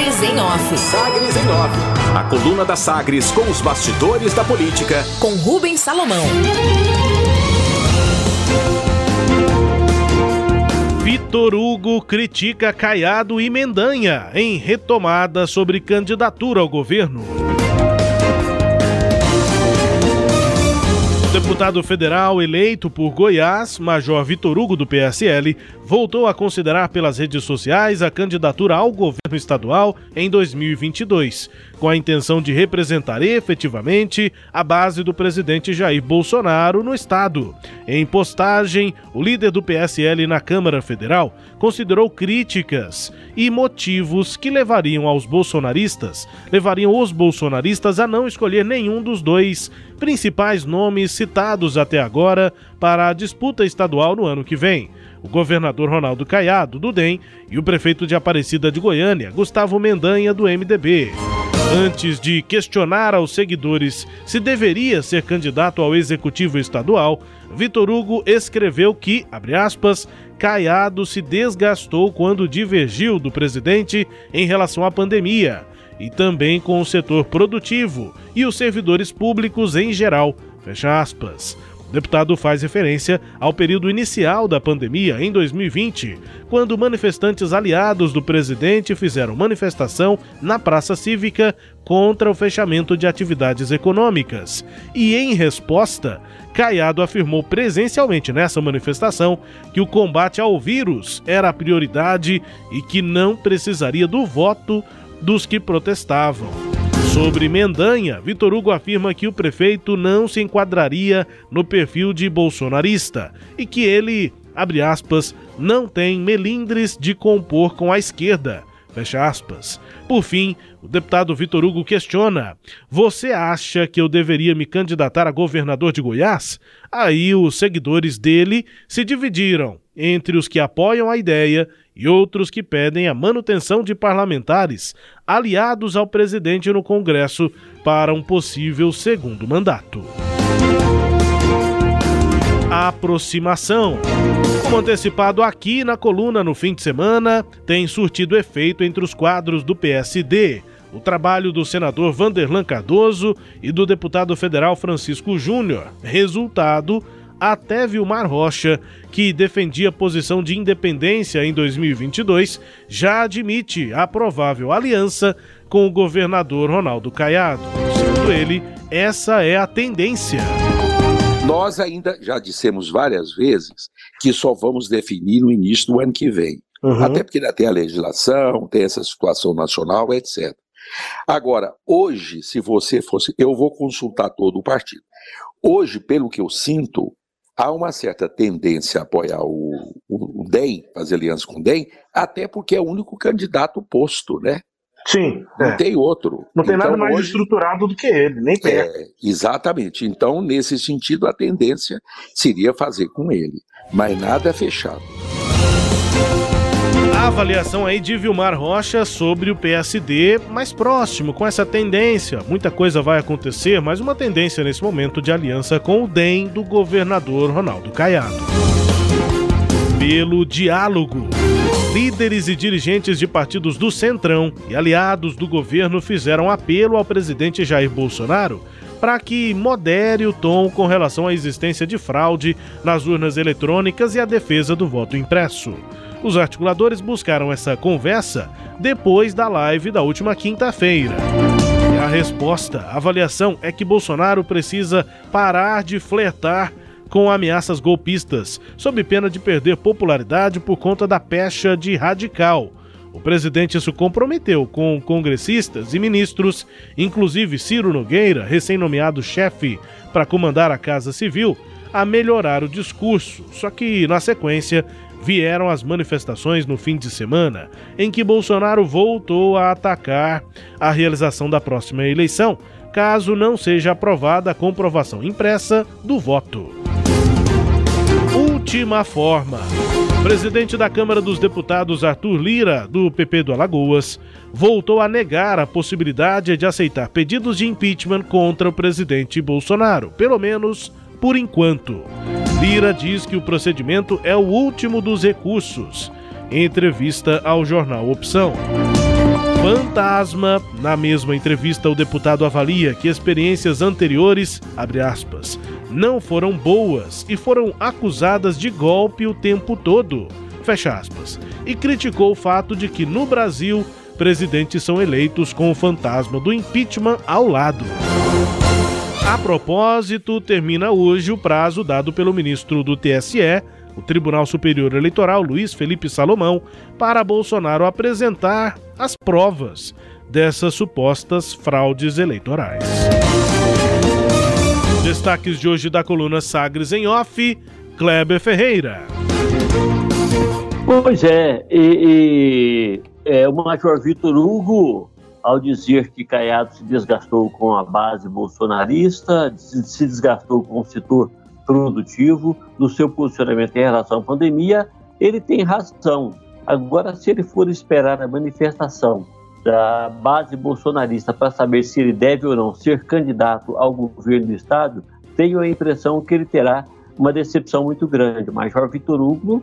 Sagres em Off. Sagres em Off. A coluna da Sagres com os bastidores da política. Com Rubens Salomão. Vitor Hugo critica Caiado e Mendanha em retomada sobre candidatura ao governo. Deputado federal eleito por Goiás, Major Vitor Hugo do PSL, voltou a considerar pelas redes sociais a candidatura ao governo estadual em 2022, com a intenção de representar efetivamente a base do presidente Jair Bolsonaro no estado. Em postagem, o líder do PSL na Câmara Federal considerou críticas e motivos que levariam aos bolsonaristas, levariam os bolsonaristas a não escolher nenhum dos dois principais nomes citados até agora para a disputa estadual no ano que vem. O governador Ronaldo Caiado, do DEM, e o prefeito de Aparecida de Goiânia, Gustavo Mendanha, do MDB. Antes de questionar aos seguidores se deveria ser candidato ao executivo estadual, Vitor Hugo escreveu que, abre aspas, Caiado se desgastou quando divergiu do presidente em relação à pandemia e também com o setor produtivo e os servidores públicos em geral. Fecha aspas. O deputado faz referência ao período inicial da pandemia em 2020, quando manifestantes aliados do presidente fizeram manifestação na Praça Cívica contra o fechamento de atividades econômicas. E em resposta, Caiado afirmou presencialmente nessa manifestação que o combate ao vírus era a prioridade e que não precisaria do voto dos que protestavam. Sobre Mendanha, Vitor Hugo afirma que o prefeito não se enquadraria no perfil de bolsonarista e que ele, abre aspas, não tem melindres de compor com a esquerda. Fecha aspas. Por fim, o deputado Vitor Hugo questiona: Você acha que eu deveria me candidatar a governador de Goiás? Aí os seguidores dele se dividiram entre os que apoiam a ideia e outros que pedem a manutenção de parlamentares aliados ao presidente no Congresso para um possível segundo mandato. Aproximação. Como antecipado aqui na coluna no fim de semana, tem surtido efeito entre os quadros do PSD. O trabalho do senador Vanderlan Cardoso e do deputado federal Francisco Júnior. Resultado: até Vilmar Rocha, que defendia posição de independência em 2022, já admite a provável aliança com o governador Ronaldo Caiado. Segundo ele, essa é a tendência. Nós ainda já dissemos várias vezes que só vamos definir no início do ano que vem. Uhum. Até porque ainda tem a legislação, tem essa situação nacional, etc. Agora, hoje, se você fosse. Eu vou consultar todo o partido. Hoje, pelo que eu sinto, há uma certa tendência a apoiar o, o, o DEM, fazer aliança com o DEM, até porque é o único candidato posto, né? Sim. Não é. tem outro. Não tem então, nada mais hoje, estruturado do que ele, nem perto. É, exatamente. Então, nesse sentido, a tendência seria fazer com ele. Mas nada é fechado. A avaliação aí de Vilmar Rocha sobre o PSD mais próximo, com essa tendência. Muita coisa vai acontecer, mas uma tendência nesse momento de aliança com o DEM do governador Ronaldo Caiado. Pelo diálogo. Líderes e dirigentes de partidos do Centrão e aliados do governo fizeram apelo ao presidente Jair Bolsonaro para que modere o tom com relação à existência de fraude nas urnas eletrônicas e a defesa do voto impresso. Os articuladores buscaram essa conversa depois da live da última quinta-feira. A resposta, a avaliação é que Bolsonaro precisa parar de flertar com ameaças golpistas, sob pena de perder popularidade por conta da pecha de radical. O presidente se comprometeu com congressistas e ministros, inclusive Ciro Nogueira, recém-nomeado chefe para comandar a Casa Civil, a melhorar o discurso. Só que, na sequência, vieram as manifestações no fim de semana, em que Bolsonaro voltou a atacar a realização da próxima eleição, caso não seja aprovada a comprovação impressa do voto. Última forma. Presidente da Câmara dos Deputados, Arthur Lira, do PP do Alagoas, voltou a negar a possibilidade de aceitar pedidos de impeachment contra o presidente Bolsonaro, pelo menos por enquanto. Lira diz que o procedimento é o último dos recursos. Entrevista ao jornal Opção. Fantasma. Na mesma entrevista, o deputado avalia que experiências anteriores, aspas, não foram boas e foram acusadas de golpe o tempo todo, fecha aspas, e criticou o fato de que no Brasil presidentes são eleitos com o fantasma do impeachment ao lado. A propósito, termina hoje o prazo dado pelo ministro do TSE, o Tribunal Superior Eleitoral, Luiz Felipe Salomão, para Bolsonaro apresentar as provas dessas supostas fraudes eleitorais. Destaques de hoje da coluna Sagres em Off, Kleber Ferreira. Pois é, e, e é, o Major Vitor Hugo, ao dizer que Caiado se desgastou com a base bolsonarista, se desgastou com o setor produtivo, no seu posicionamento em relação à pandemia, ele tem razão. Agora, se ele for esperar a manifestação da base bolsonarista para saber se ele deve ou não ser candidato ao governo do Estado, tenho a impressão que ele terá uma decepção muito grande. O Major Vitor Hugo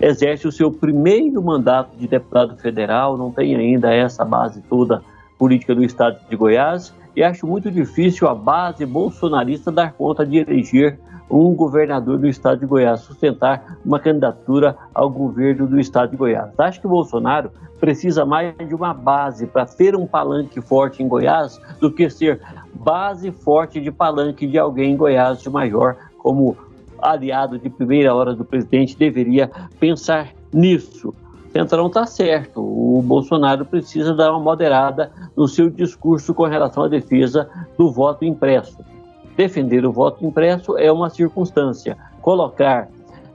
exerce o seu primeiro mandato de deputado federal, não tem ainda essa base toda política do Estado de Goiás, e acho muito difícil a base bolsonarista dar conta de eleger um governador do estado de Goiás sustentar uma candidatura ao governo do estado de Goiás. Acho que o Bolsonaro precisa mais de uma base para ter um palanque forte em Goiás do que ser base forte de palanque de alguém em Goiás de maior, como aliado de primeira hora do presidente deveria pensar nisso. Centrão está certo. O Bolsonaro precisa dar uma moderada no seu discurso com relação à defesa do voto impresso defender o voto impresso é uma circunstância. Colocar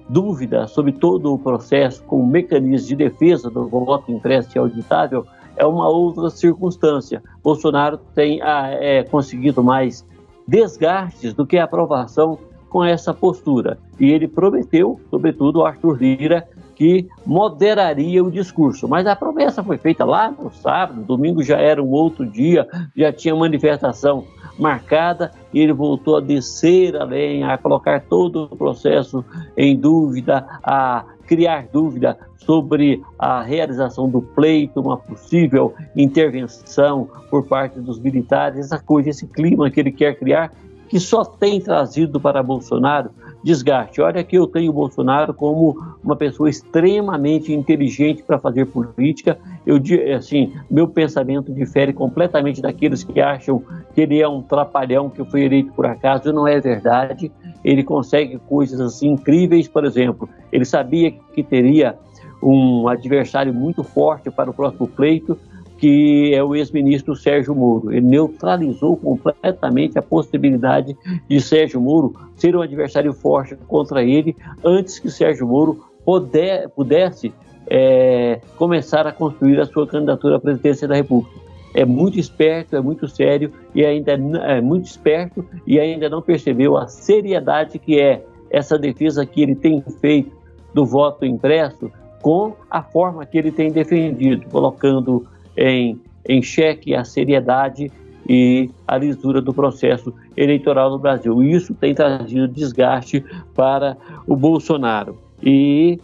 dúvida sobre todo o processo como mecanismo de defesa do voto impresso e auditável é uma outra circunstância. Bolsonaro tem ah, é, conseguido mais desgastes do que aprovação com essa postura. E ele prometeu, sobretudo, Arthur Lira, que moderaria o discurso. Mas a promessa foi feita lá no sábado, domingo já era um outro dia, já tinha manifestação marcada e ele voltou a descer além, a colocar todo o processo em dúvida, a criar dúvida sobre a realização do pleito, uma possível intervenção por parte dos militares, essa coisa, esse clima que ele quer criar, que só tem trazido para Bolsonaro desgaste. Olha que eu tenho Bolsonaro como uma pessoa extremamente inteligente para fazer política. Eu assim, meu pensamento difere completamente daqueles que acham que ele é um trapalhão que foi eleito por acaso. Não é verdade. Ele consegue coisas assim incríveis, por exemplo, ele sabia que teria um adversário muito forte para o próximo pleito, que é o ex-ministro Sérgio Moro. Ele neutralizou completamente a possibilidade de Sérgio Moro ser um adversário forte contra ele antes que Sérgio Moro puder, pudesse é, começar a construir a sua candidatura à presidência da República. É muito esperto, é muito sério e ainda é muito esperto e ainda não percebeu a seriedade que é essa defesa que ele tem feito do voto impresso com a forma que ele tem defendido, colocando em, em xeque a seriedade e a lisura do processo eleitoral no Brasil. Isso tem trazido desgaste para o Bolsonaro. E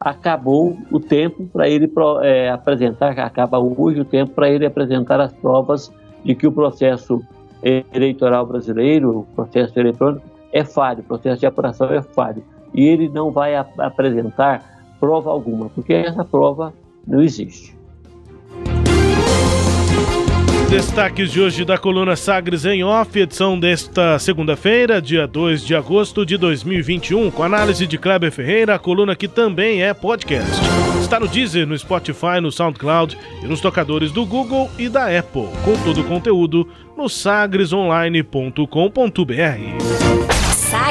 acabou o tempo para ele é, apresentar, acaba hoje o tempo para ele apresentar as provas de que o processo eleitoral brasileiro, o processo eletrônico, é falho, o processo de apuração é falho. E ele não vai ap apresentar prova alguma, porque essa prova não existe. Destaques de hoje da coluna Sagres em Off, edição desta segunda-feira, dia 2 de agosto de 2021, com análise de Kleber Ferreira, a coluna que também é podcast. Está no Deezer, no Spotify, no SoundCloud e nos tocadores do Google e da Apple, com todo o conteúdo no sagresonline.com.br.